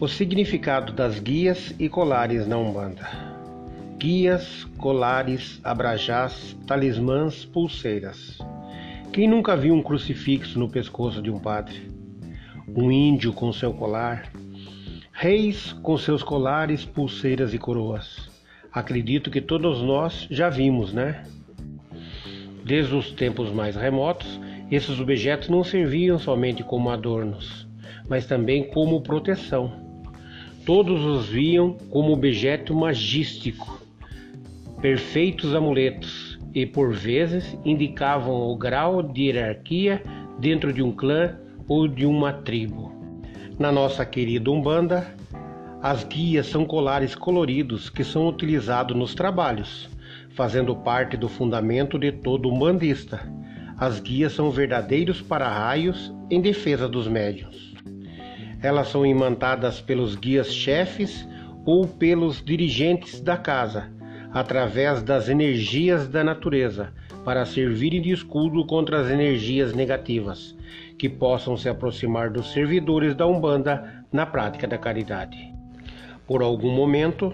O significado das guias e colares na Umbanda. Guias, colares, abrajás, talismãs, pulseiras. Quem nunca viu um crucifixo no pescoço de um padre? Um índio com seu colar? Reis com seus colares, pulseiras e coroas. Acredito que todos nós já vimos, né? Desde os tempos mais remotos, esses objetos não serviam somente como adornos, mas também como proteção Todos os viam como objeto magístico, perfeitos amuletos, e por vezes indicavam o grau de hierarquia dentro de um clã ou de uma tribo. Na nossa querida Umbanda, as guias são colares coloridos que são utilizados nos trabalhos, fazendo parte do fundamento de todo umbandista. As guias são verdadeiros para-raios em defesa dos médiuns. Elas são imantadas pelos guias-chefes ou pelos dirigentes da casa, através das energias da natureza, para servirem de escudo contra as energias negativas, que possam se aproximar dos servidores da Umbanda na prática da caridade. Por algum momento,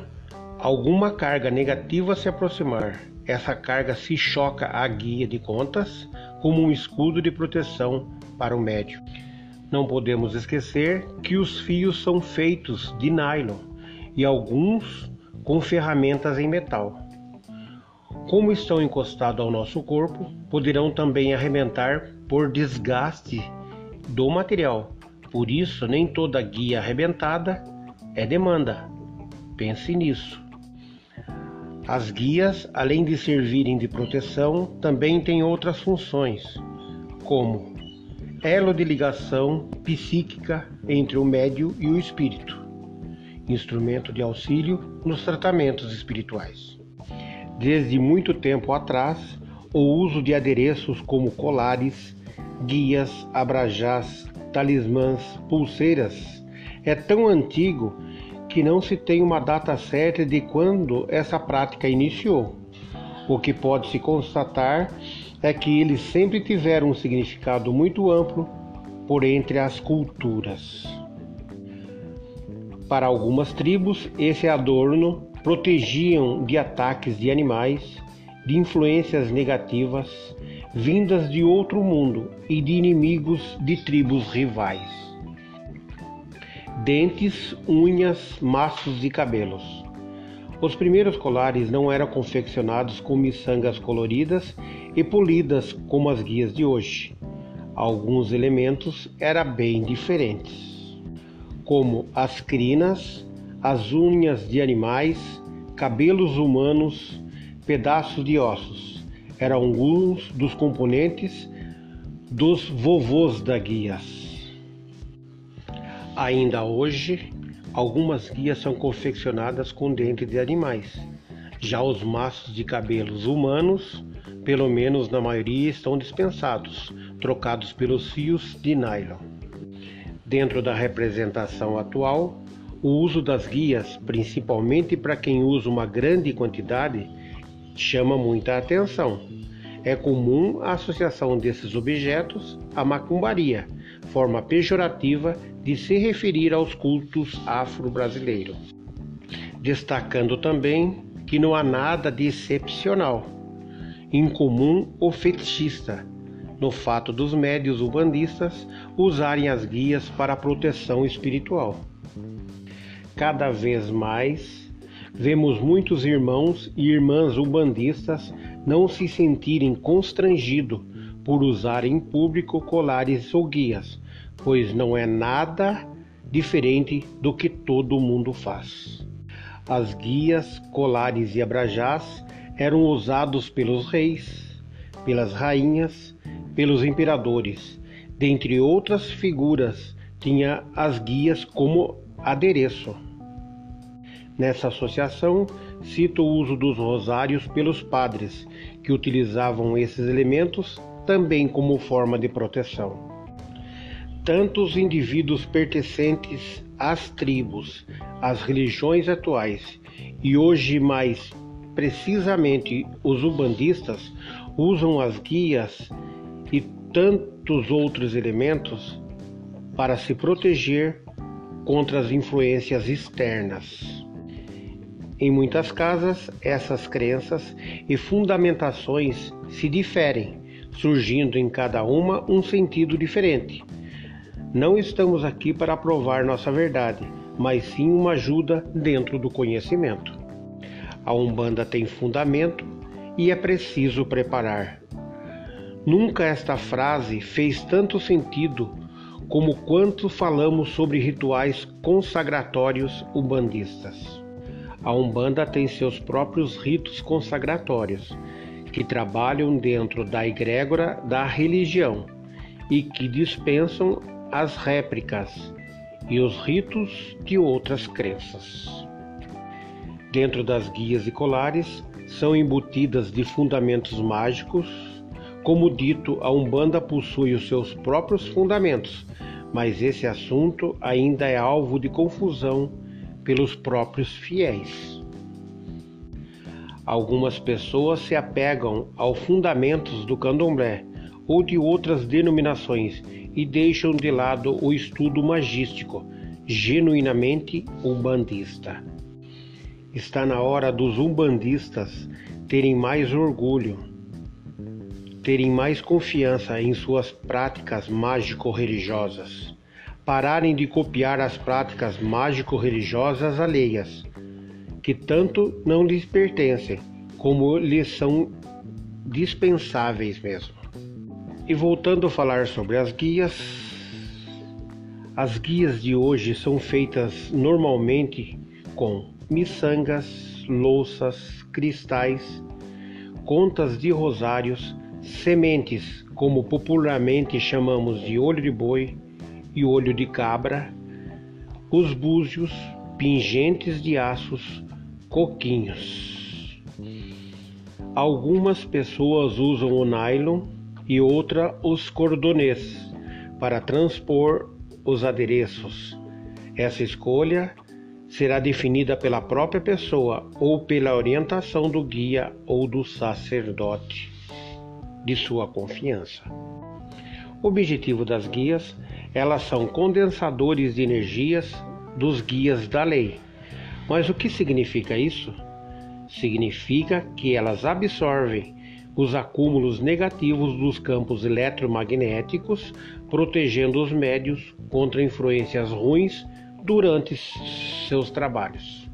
alguma carga negativa se aproximar, essa carga se choca à guia de contas como um escudo de proteção para o médium. Não podemos esquecer que os fios são feitos de nylon e alguns com ferramentas em metal. Como estão encostados ao nosso corpo, poderão também arrebentar por desgaste do material. Por isso, nem toda guia arrebentada é demanda. Pense nisso. As guias, além de servirem de proteção, também têm outras funções, como elo de ligação psíquica entre o médio e o espírito, instrumento de auxílio nos tratamentos espirituais. Desde muito tempo atrás, o uso de adereços como colares, guias, abrajás, talismãs, pulseiras é tão antigo que não se tem uma data certa de quando essa prática iniciou. O que pode se constatar é que eles sempre tiveram um significado muito amplo por entre as culturas. Para algumas tribos, esse adorno protegiam de ataques de animais, de influências negativas vindas de outro mundo e de inimigos de tribos rivais. Dentes, unhas, maços e cabelos. Os primeiros colares não eram confeccionados com miçangas coloridas e polidas como as guias de hoje. Alguns elementos eram bem diferentes, como as crinas, as unhas de animais, cabelos humanos, pedaços de ossos. Eram alguns dos componentes dos vovôs da guias. Ainda hoje, Algumas guias são confeccionadas com dentes de animais. Já os maços de cabelos humanos, pelo menos na maioria, estão dispensados, trocados pelos fios de nylon. Dentro da representação atual, o uso das guias, principalmente para quem usa uma grande quantidade, chama muita atenção. É comum a associação desses objetos à macumbaria, forma pejorativa de se referir aos cultos afro-brasileiros, destacando também que não há nada de excepcional, incomum ou fetichista no fato dos médios ubandistas usarem as guias para proteção espiritual. Cada vez mais vemos muitos irmãos e irmãs umbandistas não se sentirem constrangidos por usar em público colares ou guias, pois não é nada diferente do que todo mundo faz. As guias, colares e abrajás eram usados pelos reis, pelas rainhas, pelos imperadores, dentre outras figuras, tinha as guias como adereço. Nessa associação, cito o uso dos rosários pelos padres, que utilizavam esses elementos também como forma de proteção. Tanto os indivíduos pertencentes às tribos, às religiões atuais e hoje mais precisamente os ubandistas usam as guias e tantos outros elementos para se proteger contra as influências externas. Em muitas casas, essas crenças e fundamentações se diferem, surgindo em cada uma um sentido diferente. Não estamos aqui para provar nossa verdade, mas sim uma ajuda dentro do conhecimento. A Umbanda tem fundamento e é preciso preparar. Nunca esta frase fez tanto sentido como quanto falamos sobre rituais consagratórios umbandistas. A Umbanda tem seus próprios ritos consagratórios, que trabalham dentro da egrégora da religião e que dispensam as réplicas e os ritos de outras crenças. Dentro das guias e colares são embutidas de fundamentos mágicos. Como dito, a Umbanda possui os seus próprios fundamentos, mas esse assunto ainda é alvo de confusão pelos próprios fiéis. Algumas pessoas se apegam aos fundamentos do candomblé ou de outras denominações e deixam de lado o estudo magístico, genuinamente umbandista. Está na hora dos umbandistas terem mais orgulho, terem mais confiança em suas práticas mágico-religiosas pararem de copiar as práticas mágico-religiosas alheias, que tanto não lhes pertencem, como lhes são dispensáveis mesmo. E voltando a falar sobre as guias, as guias de hoje são feitas normalmente com miçangas, louças, cristais, contas de rosários, sementes, como popularmente chamamos de olho de boi, e olho de cabra, os búzios, pingentes de aços, coquinhos. Algumas pessoas usam o nylon e outra os cordonês para transpor os adereços. Essa escolha será definida pela própria pessoa ou pela orientação do guia ou do sacerdote de sua confiança. O objetivo das guias elas são condensadores de energias dos guias da lei. Mas o que significa isso? Significa que elas absorvem os acúmulos negativos dos campos eletromagnéticos, protegendo os médios contra influências ruins durante seus trabalhos.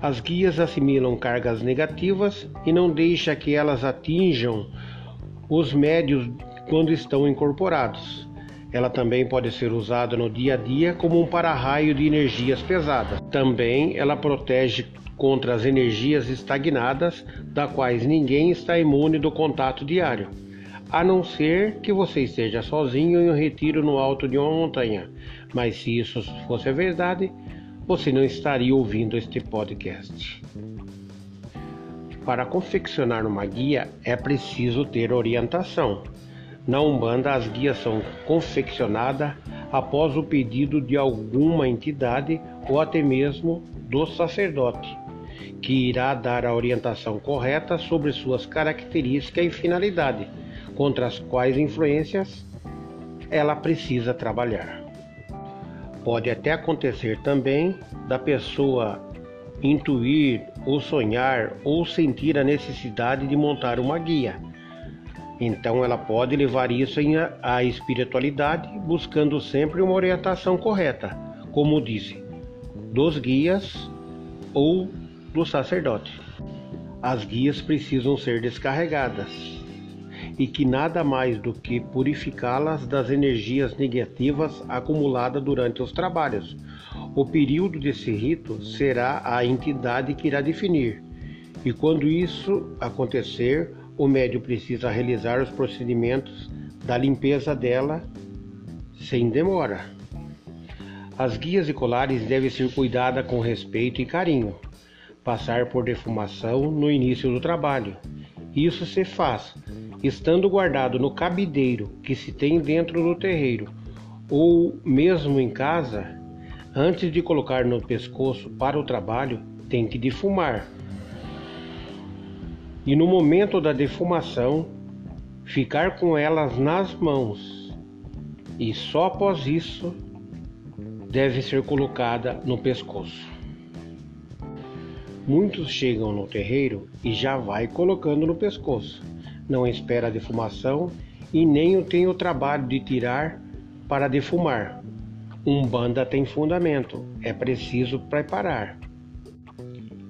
As guias assimilam cargas negativas e não deixam que elas atinjam os médios quando estão incorporados. Ela também pode ser usada no dia a dia como um para-raio de energias pesadas. Também ela protege contra as energias estagnadas, da quais ninguém está imune do contato diário, a não ser que você esteja sozinho em um retiro no alto de uma montanha. Mas se isso fosse a verdade, você não estaria ouvindo este podcast. Para confeccionar uma guia é preciso ter orientação. Na Umbanda, as guias são confeccionadas após o pedido de alguma entidade ou até mesmo do sacerdote, que irá dar a orientação correta sobre suas características e finalidade, contra as quais influências ela precisa trabalhar. Pode até acontecer também da pessoa intuir ou sonhar ou sentir a necessidade de montar uma guia então ela pode levar isso à espiritualidade, buscando sempre uma orientação correta, como disse, dos guias ou do sacerdote. As guias precisam ser descarregadas e que nada mais do que purificá-las das energias negativas acumuladas durante os trabalhos. O período desse rito será a entidade que irá definir, e quando isso acontecer, o médium precisa realizar os procedimentos da limpeza dela sem demora. As guias e colares devem ser cuidadas com respeito e carinho. Passar por defumação no início do trabalho. Isso se faz estando guardado no cabideiro que se tem dentro do terreiro ou mesmo em casa. Antes de colocar no pescoço para o trabalho, tem que defumar. E no momento da defumação, ficar com elas nas mãos. E só após isso deve ser colocada no pescoço. Muitos chegam no terreiro e já vai colocando no pescoço. Não espera a defumação e nem tem o trabalho de tirar para defumar. Umbanda tem fundamento, é preciso preparar.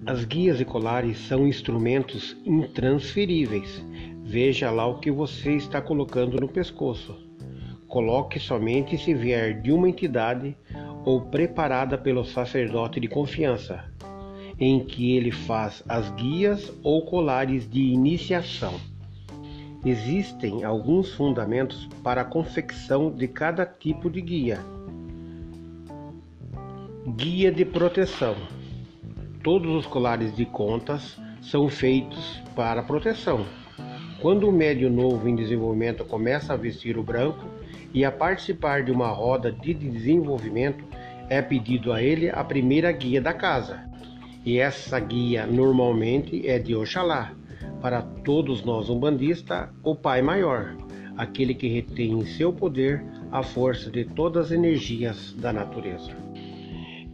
As guias e colares são instrumentos intransferíveis. Veja lá o que você está colocando no pescoço. Coloque somente se vier de uma entidade ou preparada pelo sacerdote de confiança, em que ele faz as guias ou colares de iniciação. Existem alguns fundamentos para a confecção de cada tipo de guia. Guia de proteção. Todos os colares de contas são feitos para proteção. Quando o médio novo em desenvolvimento começa a vestir o branco e a participar de uma roda de desenvolvimento, é pedido a ele a primeira guia da casa. E essa guia normalmente é de Oxalá. Para todos nós umbandistas, o Pai Maior, aquele que retém em seu poder a força de todas as energias da natureza.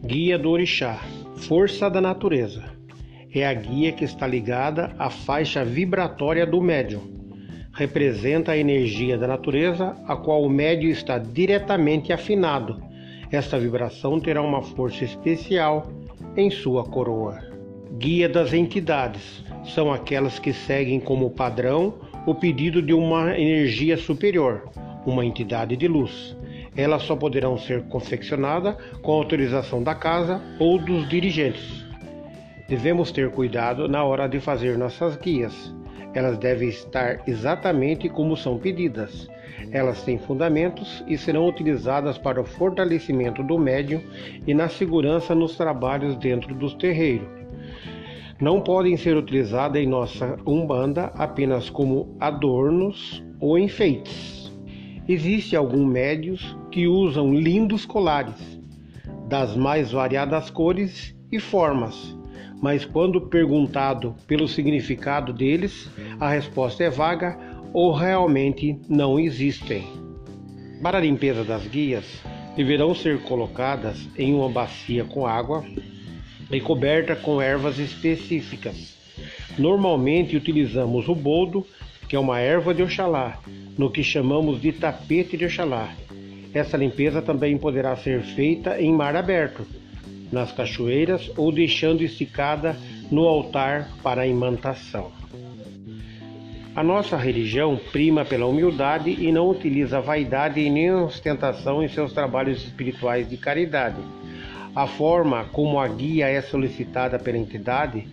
Guia do Orixá, força da natureza. É a guia que está ligada à faixa vibratória do médium. Representa a energia da natureza, a qual o médium está diretamente afinado esta vibração terá uma força especial em sua coroa. Guia das entidades são aquelas que seguem como padrão o pedido de uma energia superior, uma entidade de luz. Elas só poderão ser confeccionadas com autorização da casa ou dos dirigentes. Devemos ter cuidado na hora de fazer nossas guias. Elas devem estar exatamente como são pedidas elas têm fundamentos e serão utilizadas para o fortalecimento do médium e na segurança nos trabalhos dentro dos terreiros. Não podem ser utilizadas em nossa Umbanda apenas como adornos ou enfeites. Existem alguns médios que usam lindos colares, das mais variadas cores e formas, mas quando perguntado pelo significado deles, a resposta é vaga ou realmente não existem. Para a limpeza das guias, deverão ser colocadas em uma bacia com água e coberta com ervas específicas. Normalmente utilizamos o boldo, que é uma erva de Oxalá, no que chamamos de tapete de Oxalá. Essa limpeza também poderá ser feita em mar aberto, nas cachoeiras ou deixando esticada no altar para a imantação. A nossa religião prima pela humildade e não utiliza vaidade e nem ostentação em seus trabalhos espirituais de caridade. A forma como a guia é solicitada pela entidade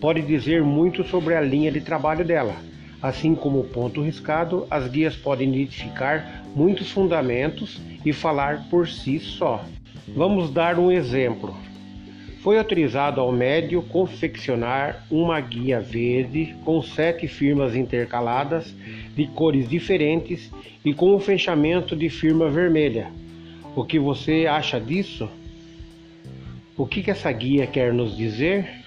pode dizer muito sobre a linha de trabalho dela. Assim como o ponto riscado, as guias podem identificar muitos fundamentos e falar por si só. Vamos dar um exemplo. Foi autorizado ao médio confeccionar uma guia verde com sete firmas intercaladas de cores diferentes e com o fechamento de firma vermelha. O que você acha disso? O que, que essa guia quer nos dizer?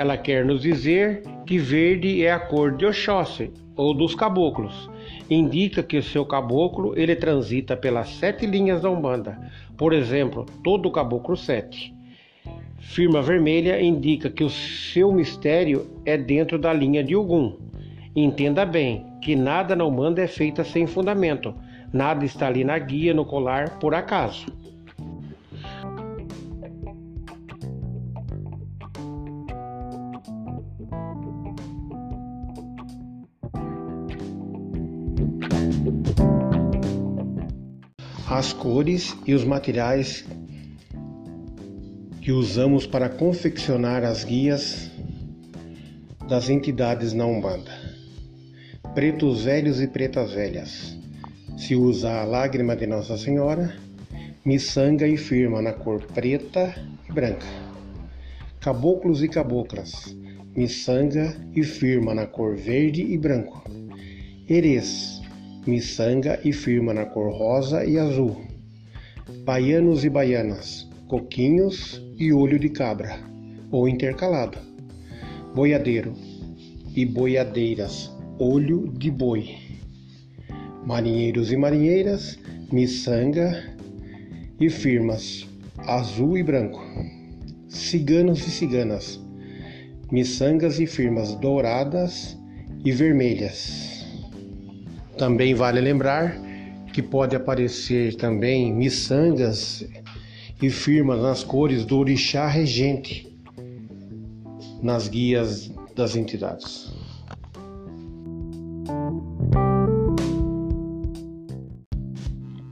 Ela quer nos dizer que verde é a cor de Oxóssi ou dos caboclos. Indica que o seu caboclo ele transita pelas sete linhas da Umbanda. Por exemplo, todo caboclo sete. Firma vermelha indica que o seu mistério é dentro da linha de Ogum. Entenda bem que nada na Umbanda é feita sem fundamento. Nada está ali na guia, no colar, por acaso. As cores e os materiais que usamos para confeccionar as guias das entidades na Umbanda. Pretos velhos e pretas velhas. Se usa a lágrima de Nossa Senhora, miçanga e firma na cor preta e branca. Caboclos e caboclas, miçanga e firma na cor verde e branco. Erês, miçanga e firma na cor rosa e azul. Baianos e baianas, coquinhos e olho de cabra, ou intercalado. Boiadeiro e boiadeiras, olho de boi. Marinheiros e marinheiras, miçanga e firmas, azul e branco. Ciganos e ciganas, miçangas e firmas douradas e vermelhas. Também vale lembrar que pode aparecer também miçangas e firmas nas cores do orixá regente nas guias das entidades.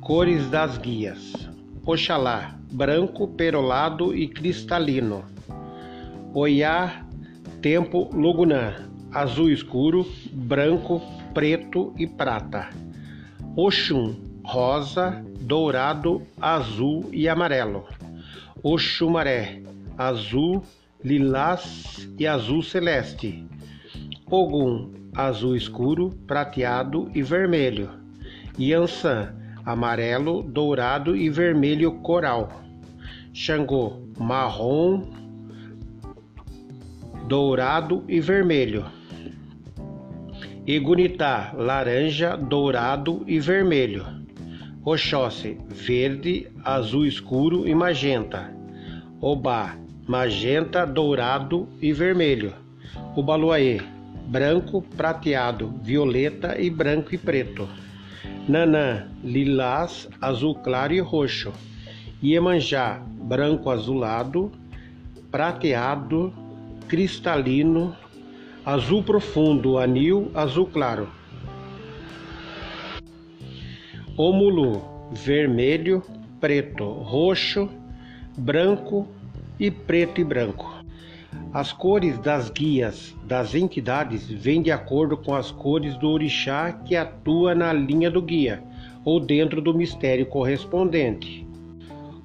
Cores das guias: Oxalá, branco, perolado e cristalino. Oiá, tempo Lugunã, azul escuro, branco, preto e prata. Oxum, rosa, dourado, azul e amarelo. Oxumaré, azul, lilás e azul celeste. Ogum, azul escuro, prateado e vermelho. Yansan, amarelo, dourado e vermelho coral. Xangô, marrom, dourado e vermelho. Igunitá, laranja, dourado e vermelho. Oxóssi, verde, azul escuro e magenta. Obá, magenta, dourado e vermelho. Ubaluaê, branco, prateado, violeta e branco e preto. Nanã, lilás, azul claro e roxo. Iemanjá, branco azulado, prateado, cristalino, azul profundo, anil, azul claro. Ómulo, vermelho, preto, roxo, branco e preto e branco. As cores das guias das entidades vêm de acordo com as cores do orixá que atua na linha do guia ou dentro do mistério correspondente.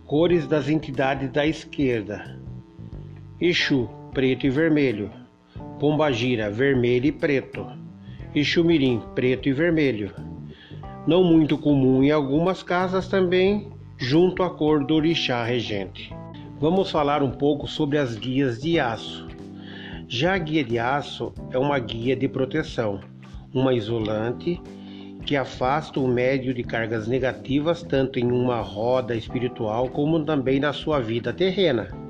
Cores das entidades da esquerda: Exu, preto e vermelho. Pombagira, vermelho e preto, e chumirim, preto e vermelho. Não muito comum em algumas casas também, junto à cor do orixá regente. Vamos falar um pouco sobre as guias de aço. Já a guia de aço é uma guia de proteção, uma isolante que afasta o médio de cargas negativas tanto em uma roda espiritual como também na sua vida terrena.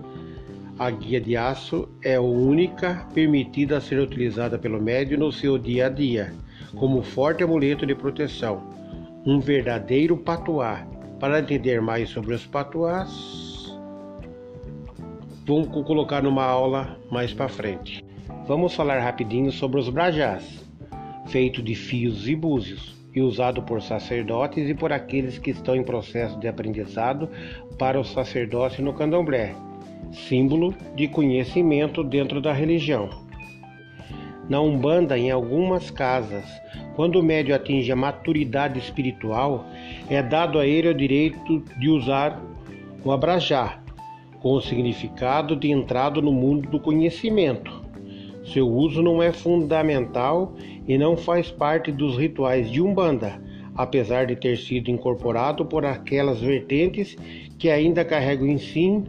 A guia de aço é a única permitida a ser utilizada pelo médio no seu dia a dia, como forte amuleto de proteção, um verdadeiro patuá. Para entender mais sobre os patuás, vamos colocar numa aula mais para frente. Vamos falar rapidinho sobre os brajás, feito de fios e búzios e usado por sacerdotes e por aqueles que estão em processo de aprendizado para o sacerdócio no candomblé símbolo de conhecimento dentro da religião. Na Umbanda, em algumas casas, quando o médio atinge a maturidade espiritual, é dado a ele o direito de usar o abrajá, com o significado de entrada no mundo do conhecimento. Seu uso não é fundamental e não faz parte dos rituais de Umbanda, apesar de ter sido incorporado por aquelas vertentes que ainda carregam em si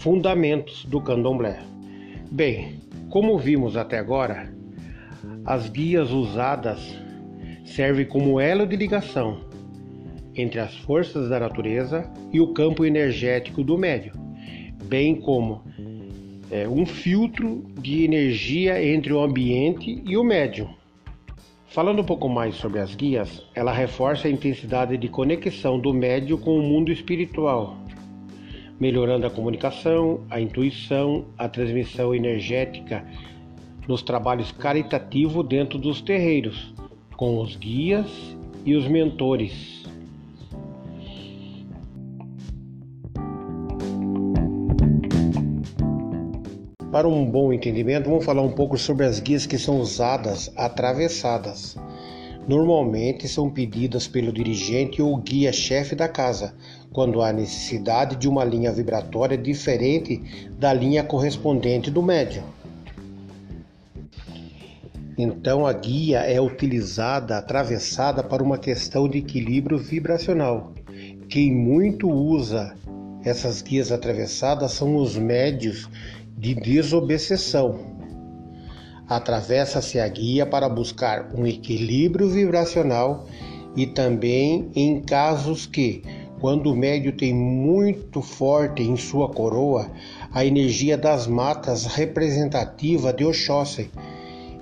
Fundamentos do Candomblé. Bem, como vimos até agora, as guias usadas servem como elo de ligação entre as forças da natureza e o campo energético do médio, bem como é, um filtro de energia entre o ambiente e o médium. Falando um pouco mais sobre as guias, ela reforça a intensidade de conexão do médio com o mundo espiritual, melhorando a comunicação, a intuição, a transmissão energética nos trabalhos caritativos dentro dos terreiros, com os guias e os mentores. Para um bom entendimento, vamos falar um pouco sobre as guias que são usadas atravessadas. Normalmente são pedidas pelo dirigente ou guia-chefe da casa, quando há necessidade de uma linha vibratória diferente da linha correspondente do médium. Então a guia é utilizada atravessada para uma questão de equilíbrio vibracional. Quem muito usa essas guias atravessadas são os médios de desobsessão. Atravessa-se a guia para buscar um equilíbrio vibracional e também em casos que, quando o médio tem muito forte em sua coroa a energia das matas representativa de Oxóssi,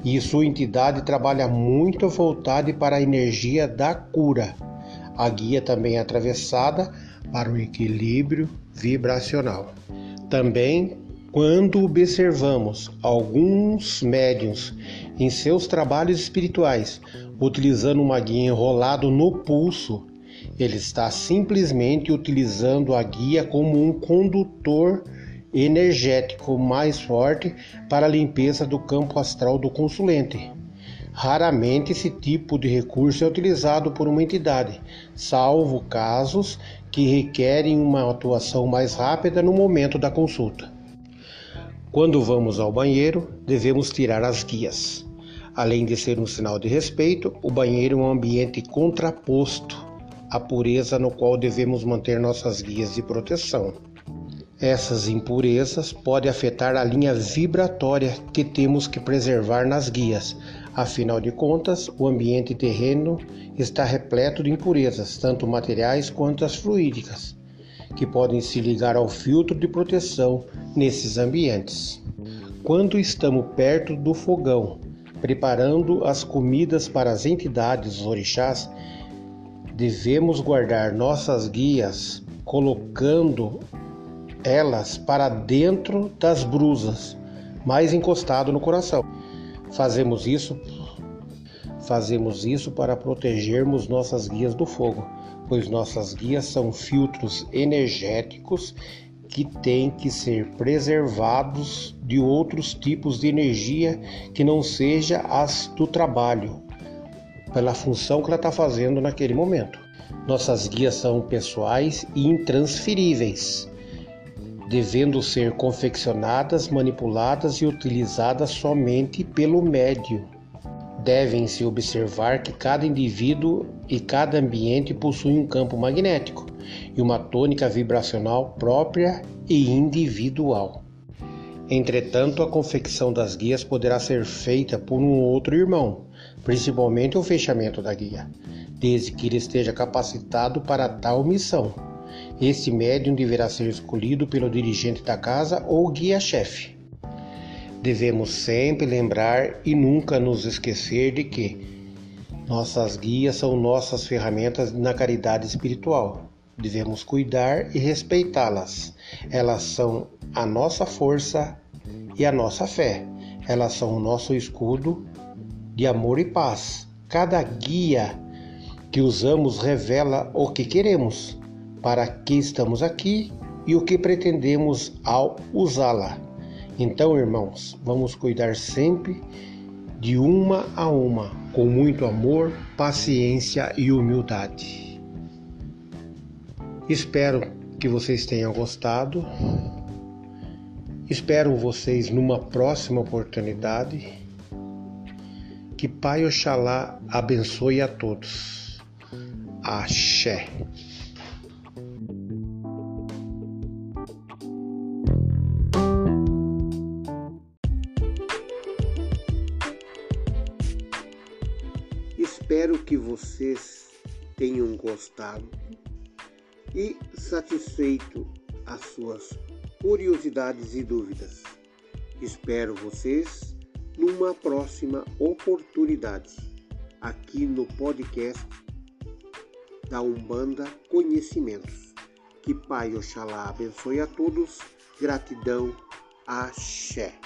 e sua entidade trabalha muito voltada para a energia da cura. A guia também é atravessada para o equilíbrio vibracional. Também, quando observamos alguns médiums em seus trabalhos espirituais utilizando uma guia enrolado no pulso, ele está simplesmente utilizando a guia como um condutor energético mais forte para a limpeza do campo astral do consulente. Raramente esse tipo de recurso é utilizado por uma entidade, salvo casos que requerem uma atuação mais rápida no momento da consulta. Quando vamos ao banheiro, devemos tirar as guias. Além de ser um sinal de respeito, o banheiro é um ambiente contraposto à pureza no qual devemos manter nossas guias de proteção. Essas impurezas podem afetar a linha vibratória que temos que preservar nas guias. Afinal de contas, o ambiente terreno está repleto de impurezas, tanto materiais quanto as fluídicas, que podem se ligar ao filtro de proteção nesses ambientes. Quando estamos perto do fogão, preparando as comidas para as entidades orixás, devemos guardar nossas guias colocando elas para dentro das brusas, mais encostado no coração. Fazemos isso Fazemos isso para protegermos nossas guias do fogo, pois nossas guias são filtros energéticos que têm que ser preservados de outros tipos de energia que não seja as do trabalho, pela função que ela está fazendo naquele momento. Nossas guias são pessoais e intransferíveis devendo ser confeccionadas, manipuladas e utilizadas somente pelo médio. Devem-se observar que cada indivíduo e cada ambiente possui um campo magnético e uma tônica vibracional própria e individual. Entretanto, a confecção das guias poderá ser feita por um outro irmão, principalmente o fechamento da guia, desde que ele esteja capacitado para tal missão. Esse médium deverá ser escolhido pelo dirigente da casa ou guia-chefe. Devemos sempre lembrar e nunca nos esquecer de que nossas guias são nossas ferramentas na caridade espiritual. Devemos cuidar e respeitá-las. Elas são a nossa força e a nossa fé. Elas são o nosso escudo de amor e paz. Cada guia que usamos revela o que queremos para que estamos aqui e o que pretendemos ao usá-la. Então, irmãos, vamos cuidar sempre de uma a uma, com muito amor, paciência e humildade. Espero que vocês tenham gostado. Espero vocês numa próxima oportunidade. Que Pai Oxalá abençoe a todos. Axé. Espero que vocês tenham gostado e satisfeito as suas curiosidades e dúvidas. Espero vocês numa próxima oportunidade aqui no podcast da Umbanda Conhecimentos. Que Pai Oxalá abençoe a todos. Gratidão. Axé.